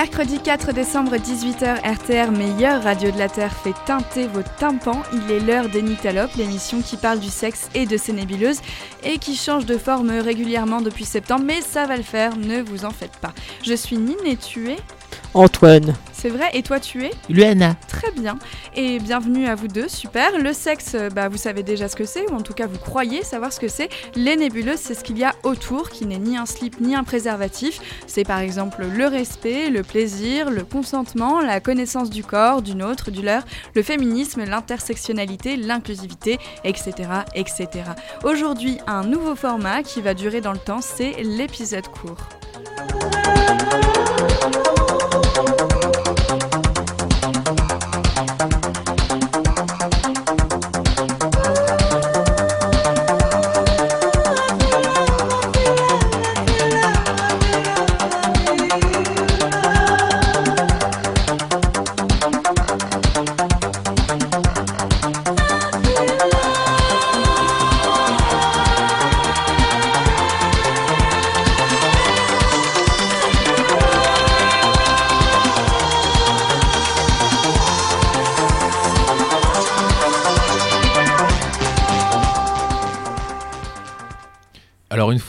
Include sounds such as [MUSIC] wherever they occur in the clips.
Mercredi 4 décembre, 18h, RTR, meilleure radio de la Terre, fait teinter vos tympans. Il est l'heure des Nyctalopes, l'émission qui parle du sexe et de ses nébuleuses et qui change de forme régulièrement depuis septembre, mais ça va le faire, ne vous en faites pas. Je suis Nine et tu Antoine. C'est vrai, et toi tu es Luana. Très bien. Et bienvenue à vous deux, super. Le sexe, euh, bah, vous savez déjà ce que c'est, ou en tout cas vous croyez savoir ce que c'est. Les nébuleuses, c'est ce qu'il y a autour, qui n'est ni un slip ni un préservatif. C'est par exemple le respect, le plaisir, le consentement, la connaissance du corps, d'une autre, du leur, le féminisme, l'intersectionnalité, l'inclusivité, etc. etc. Aujourd'hui, un nouveau format qui va durer dans le temps, c'est l'épisode court.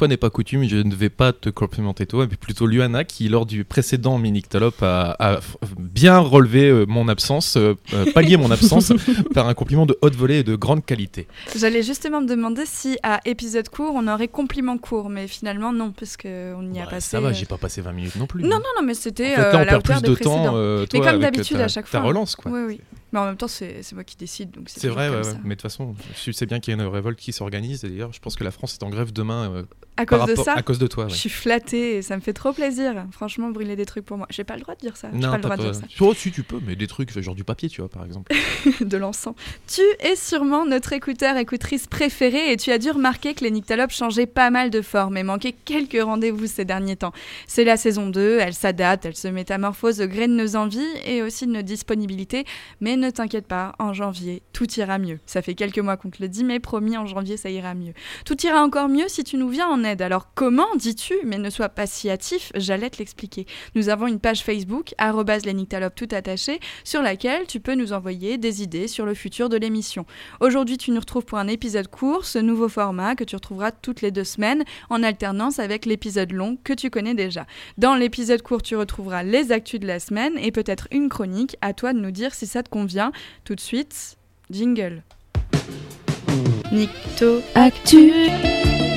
Fois n'est pas coutume, je ne vais pas te complimenter toi, mais plutôt Luana qui lors du précédent Minictalope a, a bien relevé euh, mon absence, euh, euh, pallié mon absence [LAUGHS] par un compliment de haute volée et de grande qualité. J'allais justement me demander si à épisode court on aurait compliment court, mais finalement non, parce qu'on y a Bah, passé. ça va, j'ai pas passé 20 minutes non plus. Non, non, non, mais c'était En fait, là, on perd plus de temps, euh, Mais comme d'habitude ta- à chaque ta fois. relance, quoi. Oui, oui. Mais en même temps, c'est moi qui décide, c'est vrai, ouais, ouais. mais de toute façon, tu sais bien qu'il y a une révolte qui s'organise. D'ailleurs, je pense que la France est en grève demain euh, À cause de ça, à cause de toi. ouais. je suis flattée et ça me fait trop plaisir. Franchement, brûler des trucs pour moi. J'ai pas le droit de dire ça. Non, pas le droit de pas- dire ça. Oh, si tu peux, mais des trucs, genre du papier, tu vois, par exemple. [LAUGHS] de l'encens. Tu es sûrement notre écouteur, écoutrice préférée et tu as dû remarquer que les Nyctalopes changeaient pas mal de forme et manquaient quelques rendez-vous ces derniers temps. C'est la saison 2, elle s'adapte, elle se métamorphose au gré de nos envies et aussi de nos disponibilités. Mais ne t'inquiète pas, en janvier, tout ira mieux. Ça fait quelques mois qu'on te le dit, mais promis, en janvier, ça ira mieux. Tout ira encore mieux si tu nous viens en aide. Alors comment, dis-tu Mais ne sois pas si hâtif, j'allais te l'expliquer. Nous avons une page Facebook, Nyctalopes tout attaché, sur laquelle tu peux nous envoyer des idées sur le futur de l'émission. Aujourd'hui, tu nous retrouves pour un épisode court, ce nouveau format que tu retrouveras toutes les deux semaines, en alternance avec l'épisode long que tu connais déjà. Dans l'épisode court, tu retrouveras les actus de la semaine et peut-être une chronique. À toi de nous dire si ça te convient. Tout de suite, jingle. Nicto Actu.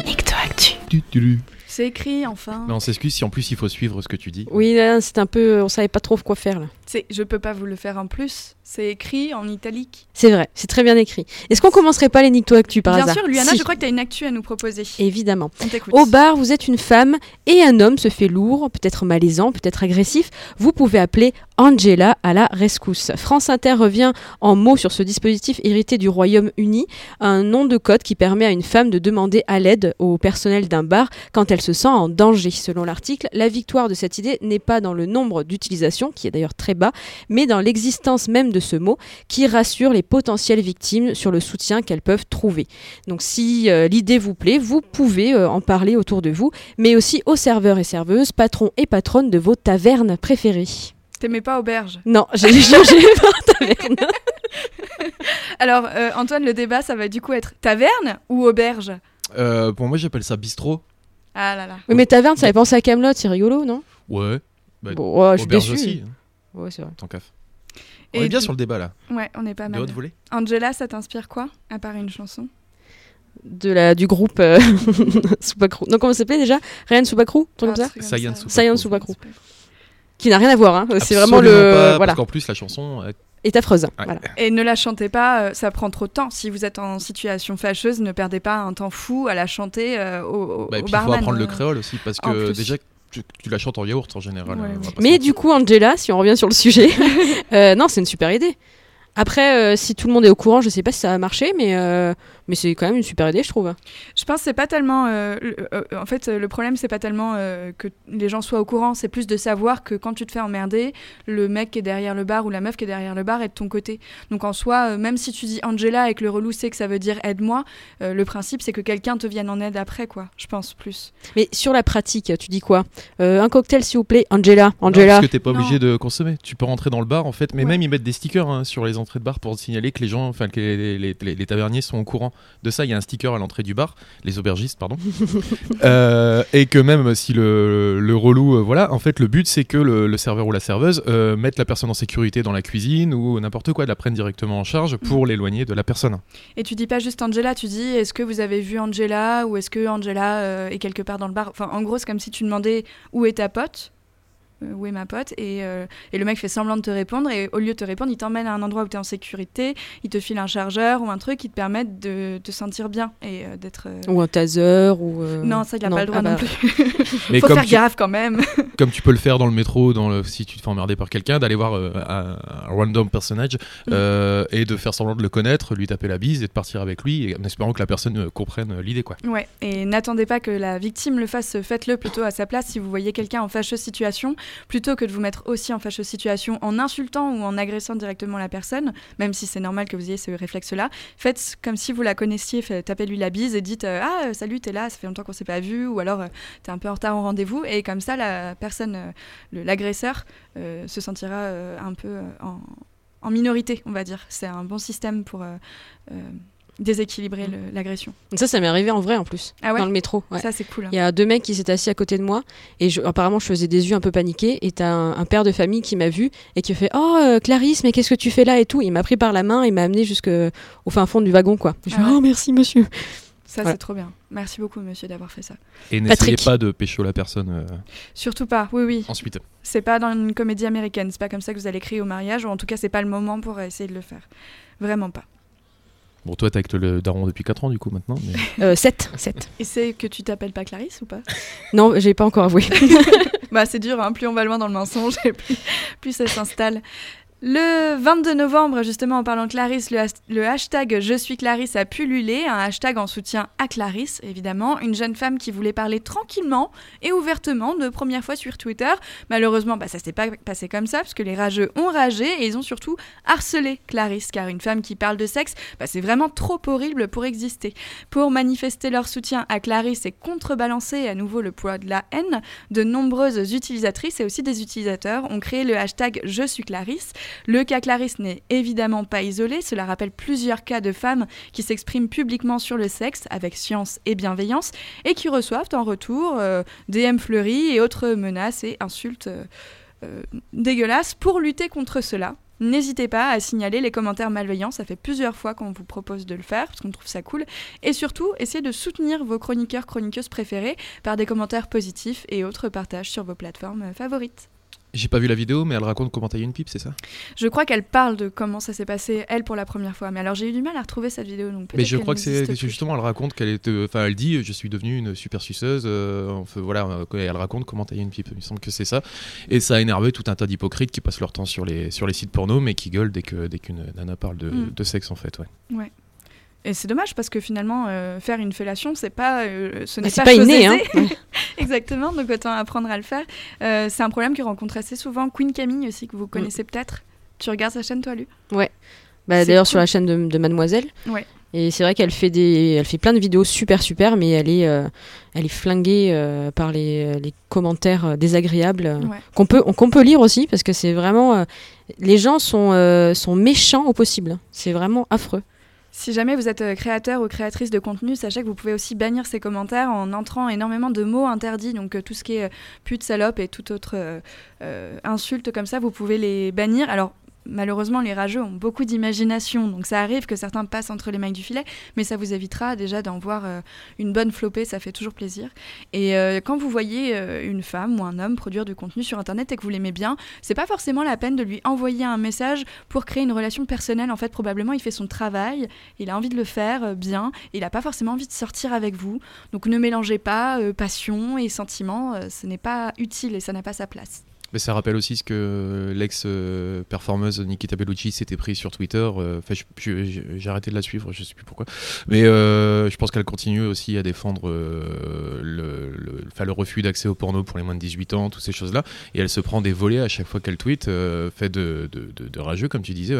Nicto Actu. C'est écrit enfin. Mais on s'excuse si en plus il faut suivre ce que tu dis. Oui, c'est un peu. On savait pas trop quoi faire là. C'est, je peux pas vous le faire en plus. C'est écrit en italique. C'est vrai, c'est très bien écrit. Est-ce qu'on commencerait pas les Nicto Actu par Bien hasard sûr, Luana, Si, je crois que tu as une actu à nous proposer. Évidemment. On. Au bar, vous êtes une femme et un homme se fait lourd, peut-être malaisant, peut-être agressif. Vous pouvez appeler Angela à la rescousse. France Inter revient en mots sur ce dispositif hérité du Royaume-Uni, un nom de code qui permet à une femme de demander à l'aide au personnel d'un bar quand elle se sent en danger. Selon l'article, la victoire de cette idée n'est pas dans le nombre d'utilisations, qui est d'ailleurs très bas, mais dans l'existence même de ce mot qui rassure les potentielles victimes sur le soutien qu'elles peuvent trouver. Donc si euh, l'idée vous plaît, vous pouvez euh, en parler autour de vous, mais aussi aux serveurs et serveuses, patrons et patronnes de vos tavernes préférées. T'aimais pas auberge? Non, j'ai [LAUGHS] changé ma taverne. [LAUGHS] Alors, euh, Antoine, le débat, ça va du coup être taverne ou auberge? Euh, pour moi, j'appelle ça bistrot. Ah là là. Oui, mais taverne, ça fait penser à Camelot, c'est rigolo, non? Ouais. Bah, Bon, ouais, je suis auberge déçu. aussi, hein, Ouais, c'est vrai. tant qu'à. On Et est bien du- sur le débat là. Ouais, on est pas De mal. haute volée. Angela, ça t'inspire quoi À part une chanson? De la, du groupe euh, [LAUGHS] Soupacrou. Non, comment ça s'appelait déjà? Ryan Soupacrou Ah, comme ça ça. Soupacrou. Qui n'a rien à voir, hein. c'est vraiment le. pas, voilà, Parce qu'en plus, la chanson. euh, est affreuse. Ouais. Voilà. Et ne la chantez pas, euh, ça prend trop de temps. Si vous êtes en situation fâcheuse, ne perdez pas un temps fou à la chanter euh, au, au, Bah, et au puis il faut apprendre le créole aussi parce que déjà tu, tu la chantes en yaourt en général. Ouais, euh, Mais du coup, Angela, si on revient sur le sujet, [LAUGHS] euh, non, c'est une super idée. Après, euh, si tout le monde est au courant, je sais pas si ça va marcher, mais euh, Mais c'est quand même une super idée, je trouve. Je pense que c'est pas tellement. euh, euh, en fait, le problème, c'est pas tellement euh, que les gens soient au courant, c'est plus de savoir que quand tu te fais emmerder, le mec qui est derrière le bar ou la meuf qui est derrière le bar est de ton côté. Donc en soi, euh, même si tu dis Angela et que le relou sait que ça veut dire aide-moi, euh, le principe, c'est que quelqu'un te vienne en aide après, quoi. Je pense plus. Mais sur la pratique, tu dis quoi? Euh, Un cocktail, s'il vous plaît, Angela. Non, Angela. parce que t'es pas Non. obligé de consommer. Tu peux rentrer dans le bar en fait, mais Ouais. même ils mettent des stickers hein, sur les entrées de bar pour signaler que les gens, enfin que les, les- les- les taverniers sont au courant de ça. Il y a un sticker à l'entrée du bar, les aubergistes, pardon. [LAUGHS] Euh, et que même si le, le relou, euh, voilà, en fait le but c'est que le, le serveur ou la serveuse euh, mette la personne en sécurité dans la cuisine ou n'importe quoi, la prenne directement en charge pour l'éloigner de la personne. Et tu dis pas juste Angela, tu dis est-ce que vous avez vu Angela ou est-ce que Angela est quelque part dans le bar? Enfin, en gros, c'est comme si tu demandais où est ta pote où est ma pote et, euh, et le mec fait semblant de te répondre et au lieu de te répondre il t'emmène à un endroit où tu es en sécurité il te file un chargeur ou un truc qui te permette de te sentir bien et euh, d'être euh, Ou un taser, ou... euh, non ça il a pas le droit ah non bah, plus. [LAUGHS] Mais faut comme faire tu, gaffe quand même. [LAUGHS] comme tu peux le faire dans le métro, dans le, si tu te fais emmerder par quelqu'un, d'aller voir euh, un, un random personnage euh, et de faire semblant de le connaître, lui taper la bise et de partir avec lui, et en espérant que la personne euh, comprenne euh, l'idée quoi. Ouais, et n'attendez pas que la victime le fasse, faites-le plutôt à sa place. Si vous voyez quelqu'un en fâcheuse situation, plutôt que de vous mettre aussi en fâcheuse situation en insultant ou en agressant directement la personne, même si c'est normal que vous ayez ce réflexe-là. Faites comme si vous la connaissiez, tapez-lui la bise et dites euh, Ah, euh, salut, t'es là, ça fait longtemps qu'on s'est pas vu, ou alors euh, t'es un peu en retard au rendez-vous, et comme ça, la personne, l'agresseur, se sentira un peu en, en minorité, on va dire. C'est un bon système pour déséquilibrer l'agression. Ça, ça m'est arrivé en vrai en plus, Ah ouais dans le métro. ouais. Ça, c'est cool. hein. Il y a deux mecs qui s'étaient assis à côté de moi et je- apparemment je faisais des yeux un peu paniqués et t'as un, un père de famille qui m'a vu et qui a fait oh euh, Clarisse mais qu'est-ce que tu fais là et tout il m'a pris par la main et m'a amené jusqu'au fin fond du wagon quoi. Je Ah ouais. oh merci monsieur. Ça, Voilà. c'est trop bien. Merci beaucoup, monsieur, d'avoir fait ça. Et n'essayez pas de pécho la personne euh, Surtout pas. Oui, oui. ensuite. C'est pas dans une comédie américaine. C'est pas comme ça que vous allez crier au mariage, ou en tout cas, c'est pas le moment pour essayer de le faire. Vraiment pas. Bon, toi, t'es avec le daron depuis 4 ans, du coup, maintenant. mais- [LAUGHS] Euh, 7 7. Et c'est que tu t'appelles pas Clarisse ou pas? Non j'ai pas encore avoué. [LAUGHS] Bah, c'est dur, hein. plus on va loin dans le mensonge, et [LAUGHS] plus, plus ça s'installe. Le 22 novembre, justement, en parlant de Clarisse, le, has- le hashtag Je suis Clarisse a pullulé, un hashtag en soutien à Clarisse, évidemment, une jeune femme qui voulait parler tranquillement et ouvertement de première fois sur Twitter. Malheureusement, bah, ça s'est pas passé comme ça, parce que les rageux ont ragé et ils ont surtout harcelé Clarisse, car une femme qui parle de sexe, bah, c'est vraiment trop horrible pour exister. Pour manifester leur soutien à Clarisse et contrebalancer à nouveau le poids de la haine, de nombreuses utilisatrices et aussi des utilisateurs ont créé le hashtag Je suis Clarisse. Le cas Clarisse n'est évidemment pas isolé, cela rappelle plusieurs cas de femmes qui s'expriment publiquement sur le sexe avec science et bienveillance et qui reçoivent en retour euh, DM fleuris et autres menaces et insultes euh, euh, dégueulasses pour lutter contre cela. N'hésitez pas à signaler les commentaires malveillants, ça fait plusieurs fois qu'on vous propose de le faire parce qu'on trouve ça cool. Et surtout, essayez de soutenir vos chroniqueurs, chroniqueuses préférés par des commentaires positifs et autres partages sur vos plateformes favorites. J'ai pas vu la vidéo, mais elle raconte comment tailler une pipe, c'est ça? Je crois qu'elle parle de comment ça s'est passé, elle, pour la première fois. Mais alors, j'ai eu du mal à retrouver cette vidéo. Donc Mais je crois que c'est justement, elle raconte qu'elle est. euh, Enfin, elle dit Je suis devenue une super suceuse. euh, enfin, voilà, euh, elle raconte comment tailler une pipe. Il me semble que c'est ça. Et ça a énervé tout un tas d'hypocrites qui passent leur temps sur les, sur les sites porno, mais qui gueulent dès que dès qu'une nana parle de, Mm. de sexe, en fait. Ouais. Et c'est dommage parce que finalement, euh, faire une fellation, c'est pas, euh, ce n'est Bah, pas, pas chose inné hein. [LAUGHS] Exactement, donc autant apprendre à le faire. Euh, c'est un problème que rencontre assez souvent Queen Camille aussi, que vous connaissez peut-être. Tu regardes sa chaîne, toi, Lu? Bah, C'est D'ailleurs cool. sur la chaîne de, de Mademoiselle. Ouais. Et c'est vrai qu'elle fait des, elle fait plein de vidéos super super, mais elle est, euh, elle est flinguée par les, les commentaires désagréables Ouais. qu'on peut, qu'on peut lire aussi parce que c'est vraiment, les gens sont, sont méchants au possible. C'est vraiment affreux. Si jamais vous êtes euh, créateur ou créatrice de contenu, sachez que vous pouvez aussi bannir ces commentaires en entrant énormément de mots interdits. Donc euh, tout ce qui est euh, pute, salope et toute autre insulte comme ça, vous pouvez les bannir. Alors malheureusement, les rageux ont beaucoup d'imagination, donc ça arrive que certains passent entre les mailles du filet, mais ça vous évitera déjà d'en voir euh, une bonne flopée, ça fait toujours plaisir. Et euh, quand vous voyez euh, une femme ou un homme produire du contenu sur Internet et que vous l'aimez bien, c'est pas forcément la peine de lui envoyer un message pour créer une relation personnelle. En fait, probablement, il fait son travail, il a envie de le faire bien, il n'a pas forcément envie de sortir avec vous. Donc ne mélangez pas passion et sentiment, euh, ce n'est pas utile et ça n'a pas sa place. Ça rappelle aussi ce que l'ex-performeuse Nikita Bellucci s'était pris sur Twitter. euh, Enfin, j'ai arrêté de la suivre, je sais plus pourquoi. Mais euh, je pense qu'elle continue aussi à défendre euh, le, le- refus d'accès au porno pour les moins de 18 ans, toutes ces choses-là. Et elle se prend des volets à chaque fois qu'elle tweet, euh, fait de, rageux, comme tu disais,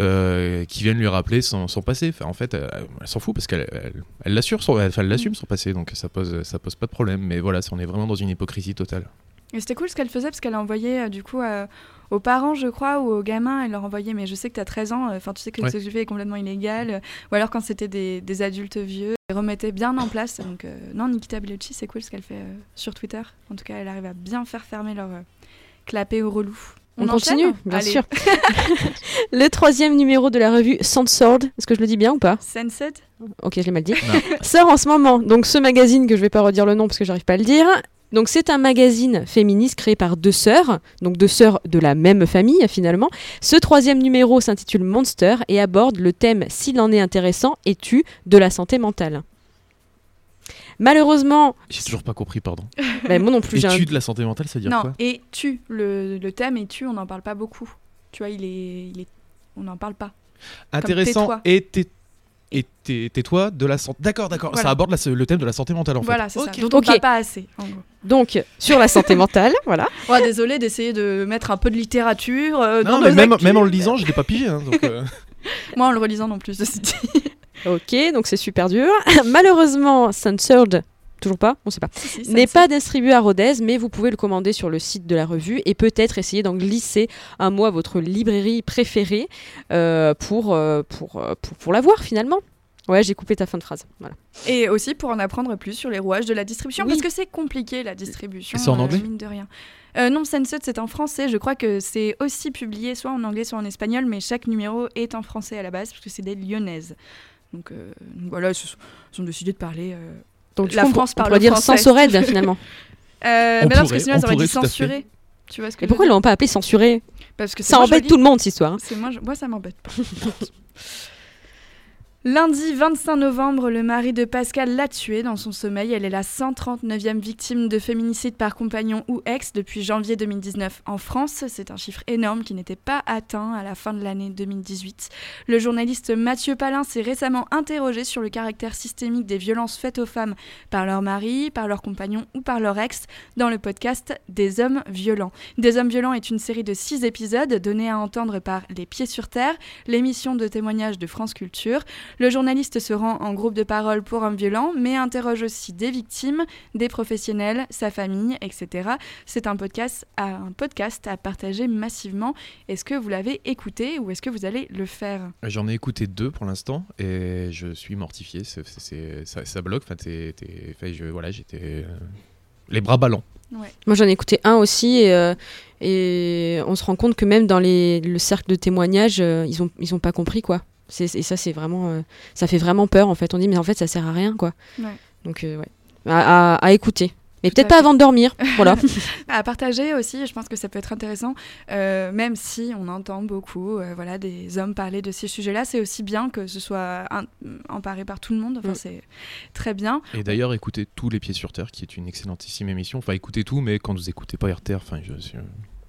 euh, qui viennent lui rappeler son, passé. Enfin, en fait, elle, s'en fout parce qu'elle elle, elle l'assure, son- l'assume son passé, donc ça pose, ça pose pas de problème. Mais voilà, on est vraiment dans une hypocrisie totale. Et c'était cool ce qu'elle faisait parce qu'elle a envoyé euh, du coup euh, aux parents, je crois, ou aux gamins, elle leur envoyait, mais je sais que tu as 13 ans, euh, enfin tu sais que Ouais. ce que tu fais est complètement illégal, euh, ou alors quand c'était des, des adultes vieux, elle remettait bien en place. Donc euh, non, Nikita Bellucci, c'est cool ce qu'elle fait euh, sur Twitter. En tout cas, elle arrive à bien faire fermer leur euh, clapet au relou. On, continue, bien Allez. sûr. [LAUGHS] le troisième numéro de la revue Censored, est-ce que je le dis bien ou pas Sensed Ok, je l'ai mal dit. Non. Sort en ce moment. Donc ce magazine que je vais pas redire le nom parce que j'arrive pas à le dire. Donc c'est un magazine féministe créé par deux sœurs, donc deux sœurs de la même famille finalement. Ce troisième numéro s'intitule Monster et aborde le thème s'il en est intéressant et tu de la santé mentale. Malheureusement, J'ai toujours pas compris, pardon. [LAUGHS] ben, moi non plus j'ai un- Étude de la santé mentale, ça veut dire Non, quoi? et tu, le, le thème? Et tu, on n'en parle pas beaucoup. Tu vois, il est, il est... on n'en parle pas. Intéressant et tais- et tais- tais-toi de la santé. D'accord, d'accord. Voilà. Ça aborde la- le thème de la santé mentale en fait. Voilà, c'est Ok. ça. Dont on ne Ok. parle pas assez, en gros. donc sur la santé mentale, [LAUGHS] voilà. Ouais, désolé d'essayer de mettre un peu de littérature. euh, Non, dans mais nos même, actus. même en le lisant, je l'ai pas pigé. hein, donc, euh, [LAUGHS] Moi, en le relisant non plus, ceci dit. Ok, donc c'est super dur. [LAUGHS] Malheureusement, Censored, toujours pas, on sait pas. Si, si, ça, n'est pas distribué à Rodez, mais vous pouvez le commander sur le site de la revue et peut-être essayer d'en glisser un mot à votre librairie préférée euh, pour, euh, pour, euh, pour, pour l'avoir finalement. Ouais, j'ai coupé ta fin de phrase. Voilà. Et aussi pour en apprendre plus sur les rouages de la distribution, Oui. parce que c'est compliqué la distribution. C'est en euh, anglais Mine de rien. Euh, non, c'est en français. Je crois que c'est aussi publié soit en anglais, soit en espagnol, mais chaque numéro est en français à la base, parce que c'est des lyonnaises. Donc, euh, donc voilà, ils se sont, ils ont décidé de parler. euh, Donc du La on- France on parle pourrait dire français. Censored finalement. [LAUGHS] Euh, On mais non, parce que sinon, on ils auraient dit censuré. Tu vois ce que Et pourquoi ils l'ont pas appelé censuré? Parce que Ça embête joli. tout le monde cette histoire. hein. C'est moi, je- moi ça m'embête pas. [LAUGHS] Lundi 25 novembre, le mari de Pascal l'a tuée dans son sommeil. Elle est la 139e victime de féminicide par compagnon ou ex depuis janvier 2019 en France. C'est un chiffre énorme qui n'était pas atteint à la fin de l'année 2018. Le journaliste Mathieu Palin s'est récemment interrogé sur le caractère systémique des violences faites aux femmes par leur mari, par leur compagnon ou par leur ex dans le podcast Des hommes violents. Des hommes violents est une série de six épisodes donnés à entendre par Les Pieds sur Terre, l'émission de témoignages de France Culture. Le journaliste se rend en groupe de parole pour hommes violents, mais interroge aussi des victimes, des professionnels, sa famille, etc. C'est un podcast, à, un podcast à partager massivement. Est-ce que vous l'avez écouté ou est-ce que vous allez le faire? J'en ai écouté deux pour l'instant et je suis mortifié. ça, ça bloque. Enfin, t'es- t'es- enfin, je- voilà, j'étais euh, les bras ballants. Moi j'en ai écouté un aussi et, euh, et on se rend compte que même dans les, le cercle de témoignages, euh, ils ont ils ont pas compris quoi. Et ça c'est vraiment euh, ça fait vraiment peur en fait. On dit mais en fait ça sert à rien quoi. Ouais. Donc euh, ouais, à, à- à écouter. Mais peut-être pas avant de dormir. [LAUGHS] voilà. à partager aussi, je pense que ça peut être intéressant, euh, même si on entend beaucoup euh, voilà, des hommes parler de ces sujets-là, c'est aussi bien que ce soit emparé par tout le monde, enfin, Mm. c'est très bien. Et d'ailleurs, écoutez tous les pieds sur terre, qui est une excellentissime émission. Enfin, écoutez tout, mais quand vous écoutez pas RTR, enfin, je, je-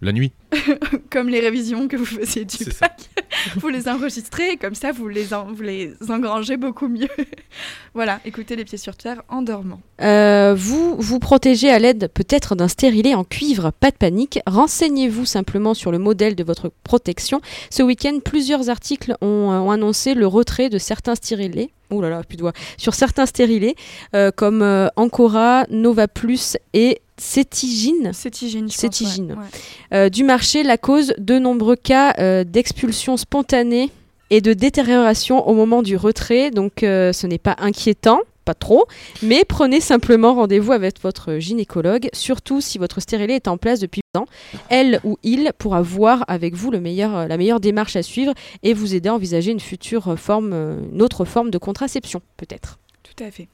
la nuit. [LAUGHS] Comme les révisions que vous faisiez du bac, [LAUGHS] vous les enregistrez, comme ça vous les, en- vous les engrangez beaucoup mieux. [LAUGHS] voilà, écoutez les pieds sur terre en dormant. Euh, vous vous protégez à l'aide peut-être d'un stérilet en cuivre, pas de panique. Renseignez-vous simplement sur le modèle de votre protection. Ce week-end, plusieurs articles ont, euh, ont annoncé le retrait de certains stérilets. Ouh là là, plus de voix. Sur certains stérilets, euh, comme euh, Ancora, Nova Plus et Cétigine. Cétigine, je pense. Cétigine. ouais, ouais. Euh, du marché la cause de nombreux cas euh, d'expulsion spontanée et de détérioration au moment du retrait. Donc euh, ce n'est pas inquiétant, pas trop, mais prenez simplement rendez-vous avec votre gynécologue, surtout si votre stérilet est en place depuis longtemps. Elle ou il pourra voir avec vous le meilleur, la meilleure démarche à suivre et vous aider à envisager une future forme, une autre forme de contraception peut-être. Tout à fait.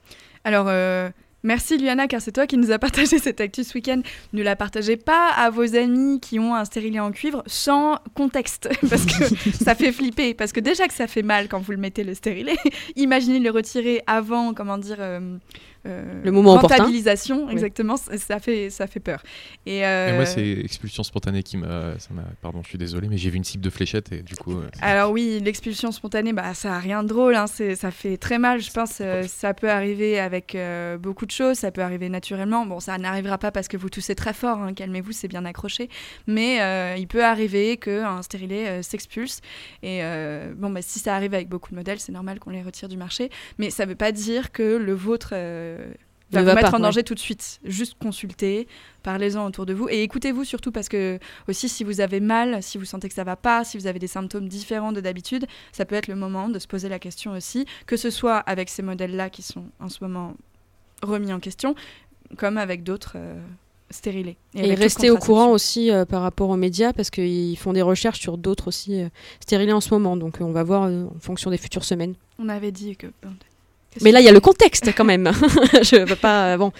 Alors, euh, merci Luana, car c'est toi qui nous a partagé cette actu ce week-end. Ne la partagez pas à vos amis qui ont un stérilet en cuivre sans contexte, [LAUGHS] parce que ça fait flipper. Parce que déjà que ça fait mal quand vous le mettez le stérilet, [LAUGHS] imaginez le retirer avant, comment dire, euh, euh, Le moment opportun. rentabilisation, Oui. exactement, ça- ça fait, ça fait peur. Et, Et euh, moi, c'est expulsion spontanée qui m'a. Pardon, je suis désolé, mais j'ai vu une cible de fléchette et du coup. euh, Alors oui, l'expulsion spontanée, bah, ça a rien de drôle, hein, ça fait très mal, je pense. euh, ça peut arriver avec euh, beaucoup de choses, ça peut arriver naturellement. Bon, ça n'arrivera pas parce que vous toussez très fort, hein, calmez-vous, c'est bien accroché. Mais euh, il peut arriver qu'un stérilet euh, s'expulse. Et euh, bon, bah, si ça arrive avec beaucoup de modèles, c'est normal qu'on les retire du marché. Mais ça ne veut pas dire que le vôtre... va vous mettre pas, en danger tout de suite. Juste consultez, parlez-en autour de vous et écoutez-vous surtout parce que aussi si vous avez mal, si vous sentez que ça va pas, si vous avez des symptômes différents de d'habitude, ça peut être le moment de se poser la question aussi, que ce soit avec ces modèles-là qui sont en ce moment remis en question, comme avec d'autres euh, stérilés. Et, toute rester au courant aussi euh, par rapport aux médias parce qu'ils font des recherches sur d'autres aussi euh, stérilés en ce moment. Donc on va voir en fonction des futures semaines. On avait dit que. Mais là, il y a le contexte quand même. [LAUGHS] Je veux pas. euh, Bon,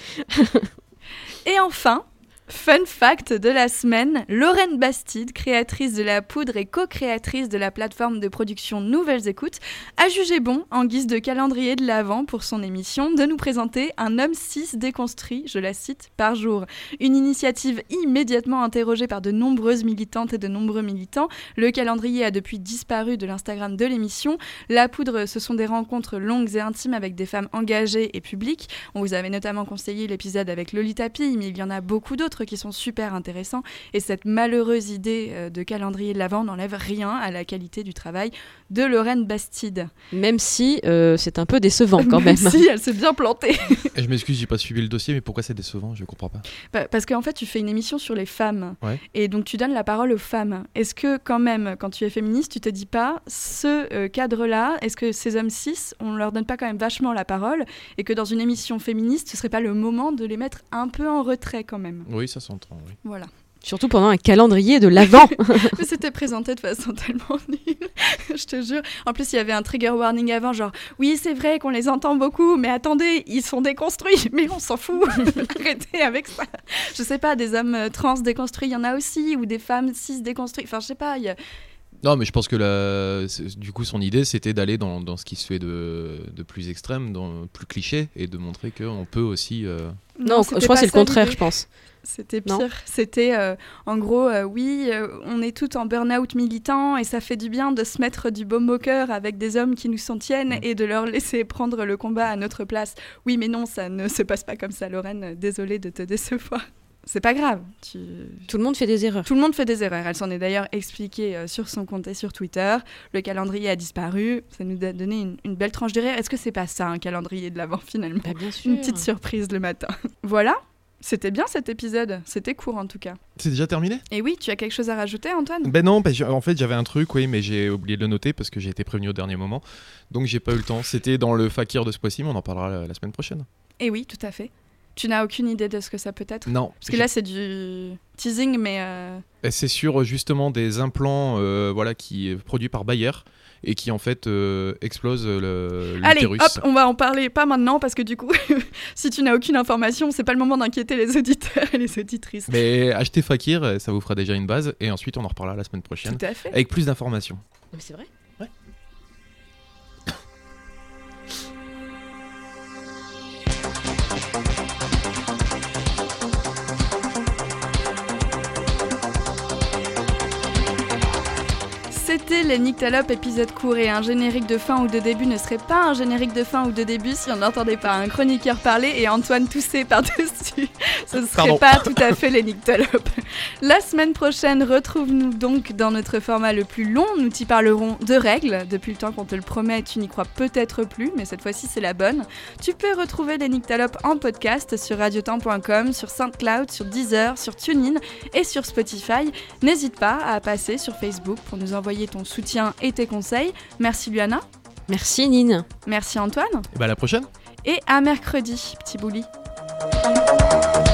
Et enfin, fun fact de la semaine, Lorraine Bastide, créatrice de la poudre et co-créatrice de la plateforme de production Nouvelles Écoutes, a jugé bon, en guise de calendrier de l'Avent pour son émission, de nous présenter un homme cis déconstruit, je la cite, par jour. Une initiative immédiatement interrogée par de nombreuses militantes et de nombreux militants. Le calendrier a depuis disparu de l'Instagram de l'émission. La poudre, ce sont des rencontres longues et intimes avec des femmes engagées et publiques. On vous avait notamment conseillé l'épisode avec Lolita mais il y en a beaucoup d'autres qui sont super intéressants. Et cette malheureuse idée euh, de calendrier de l'Avent n'enlève rien à la qualité du travail de Lorraine Bastide. même si euh, c'est un peu décevant quand [LAUGHS] même. si, elle s'est bien plantée. Je m'excuse, j'ai pas suivi le dossier, mais pourquoi c'est décevant? Je comprends pas. Pa- Parce qu'en fait, tu fais une émission sur les femmes. Ouais. Et donc, tu donnes la parole aux femmes. Est-ce que, quand même, quand tu es féministe, tu te dis pas, ce euh, cadre-là, est-ce que ces hommes cis, on leur donne pas quand même vachement la parole? Et que dans une émission féministe, ce serait pas le moment de les mettre un peu en retrait, quand même? Oui, ça s'entend. Oui. Voilà. Surtout pendant un calendrier de l'avant. [LAUGHS] [LAUGHS] Mais c'était présenté de façon [LAUGHS] tellement nulle, je te jure. En plus, il y avait un trigger warning avant, genre, oui, c'est vrai qu'on les entend beaucoup, mais attendez, ils sont déconstruits, mais on s'en fout. Arrêtez avec ça. Je sais pas, des hommes euh, trans déconstruits, il y en a aussi, ou des femmes cis déconstruites. Enfin, je sais pas, il y a- Non, mais je pense que la... du coup, son idée, c'était d'aller dans, dans ce qui se fait de, de plus extrême, dans plus cliché, et de montrer qu'on peut aussi. euh, non, c'était je crois pas que c'est le contraire, je pense. C'était pire. C'était euh, en gros, euh, oui, euh, on est toutes en burn-out militant et ça fait du bien de se mettre du baume au cœur avec des hommes qui nous soutiennent Mm. et de leur laisser prendre le combat à notre place. Oui, mais non, ça ne se passe pas comme ça, Lorraine. Désolée de te [LAUGHS] décevoir. C'est pas grave. Tu... Tout le monde fait des erreurs. Tout le monde fait des erreurs. Elle s'en est d'ailleurs expliquée sur son compte et sur Twitter. Le calendrier a disparu. Ça nous a donné une, une belle tranche de rire. Est-ce que c'est pas ça, un calendrier de l'avant finalement? Bah, bien sûr. Une petite surprise le matin. [LAUGHS] voilà. C'était bien cet épisode. C'était court en tout cas. C'est déjà terminé? Et oui, tu as quelque chose à rajouter, Antoine? Ben non, en fait j'avais un truc, oui, mais j'ai oublié de le noter parce que j'ai été prévenu au dernier moment. Donc j'ai pas eu le temps. C'était dans le fakir de ce mois-ci, mais on en parlera la, la semaine prochaine. Et oui, tout à fait. Tu n'as aucune idée de ce que ça peut être? Non. Parce que là, c'est du teasing, mais euh, C'est sur justement des implants euh, voilà, qui est produit par Bayer et qui en fait euh, explose le Allez, hop, on va en parler pas maintenant parce que du coup, [LAUGHS] si tu n'as aucune information, c'est pas le moment d'inquiéter les auditeurs et les auditrices. Mais achetez Fakir, euh, ça vous fera déjà une base et ensuite on en reparlera la semaine prochaine Tout à fait. avec plus d'informations. Mais c'est vrai. Les Nyctalopes épisode court et un générique de fin ou de début ne serait pas un générique de fin ou de début si on n'entendait pas un chroniqueur parler et Antoine tousser [LAUGHS] par-dessus. Ce ne serait Pardon. pas tout à fait les Nyctalopes. La semaine prochaine, retrouve-nous donc dans notre format le plus long. Nous t'y parlerons de règles. Depuis le temps qu'on te le promet, tu n'y crois peut-être plus, mais cette fois-ci c'est la bonne. Tu peux retrouver les Nyctalopes en podcast sur radiotemps.com, sur SoundCloud, sur Deezer, sur TuneIn et sur Spotify. N'hésite pas à passer sur Facebook pour nous envoyer ton soutien et tes conseils. Merci Luana, Merci Nine. merci Antoine, Et bah à la prochaine et à mercredi, petit bouli. Thank